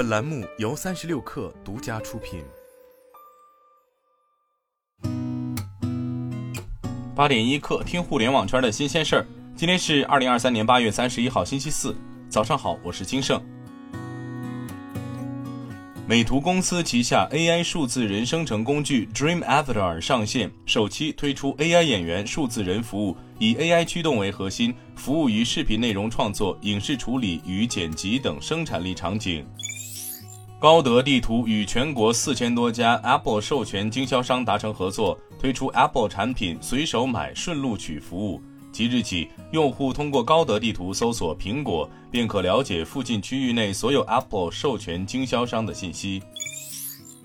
本栏目由三十六氪独家出品。八点一刻，听互联网圈的新鲜事儿。今天是二零二三年八月三十一号，星期四，早上好，我是金盛。美图公司旗下 AI 数字人生成工具 Dream Avatar 上线，首期推出 AI 演员数字人服务，以 AI 驱动为核心，服务于视频内容创作、影视处理与剪辑等生产力场景。高德地图与全国四千多家 Apple 授权经销商达成合作，推出 Apple 产品随手买、顺路取服务。即日起，用户通过高德地图搜索“苹果”，便可了解附近区域内所有 Apple 授权经销商的信息。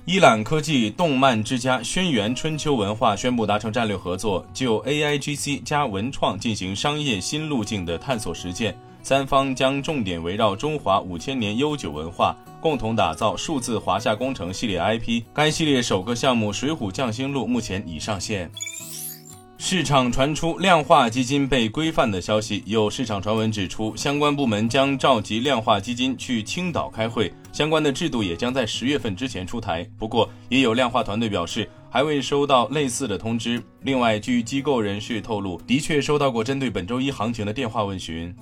伊朗科技、动漫之家、轩辕春秋文化宣布达成战略合作，就 AIGC 加文创进行商业新路径的探索实践。三方将重点围绕中华五千年悠久文化，共同打造数字华夏工程系列 IP。该系列首个项目《水浒匠心录》目前已上线。市场传出量化基金被规范的消息，有市场传闻指出，相关部门将召集量化基金去青岛开会，相关的制度也将在十月份之前出台。不过，也有量化团队表示，还未收到类似的通知。另外，据机构人士透露，的确收到过针对本周一行情的电话问询。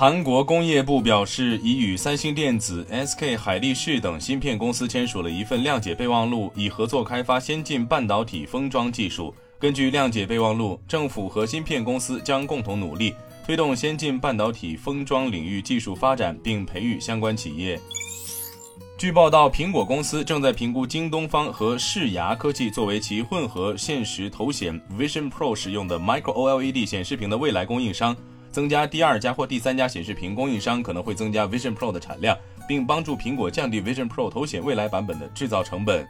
韩国工业部表示，已与三星电子、SK 海力士等芯片公司签署了一份谅解备忘录，以合作开发先进半导体封装技术。根据谅解备忘录，政府和芯片公司将共同努力，推动先进半导体封装领域技术发展，并培育相关企业。据报道，苹果公司正在评估京东方和视牙科技作为其混合现实头显 Vision Pro 使用的 Micro OLED 显示屏的未来供应商。增加第二家或第三家显示屏供应商可能会增加 Vision Pro 的产量，并帮助苹果降低 Vision Pro 头显未来版本的制造成本。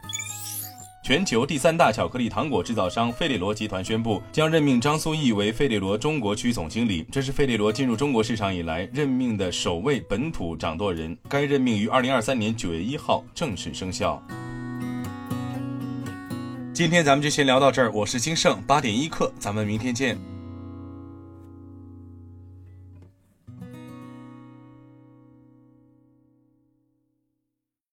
全球第三大巧克力糖果制造商费列罗集团宣布，将任命张苏毅为费列罗中国区总经理，这是费列罗进入中国市场以来任命的首位本土掌舵人。该任命于二零二三年九月一号正式生效。今天咱们就先聊到这儿，我是金盛八点一刻，咱们明天见。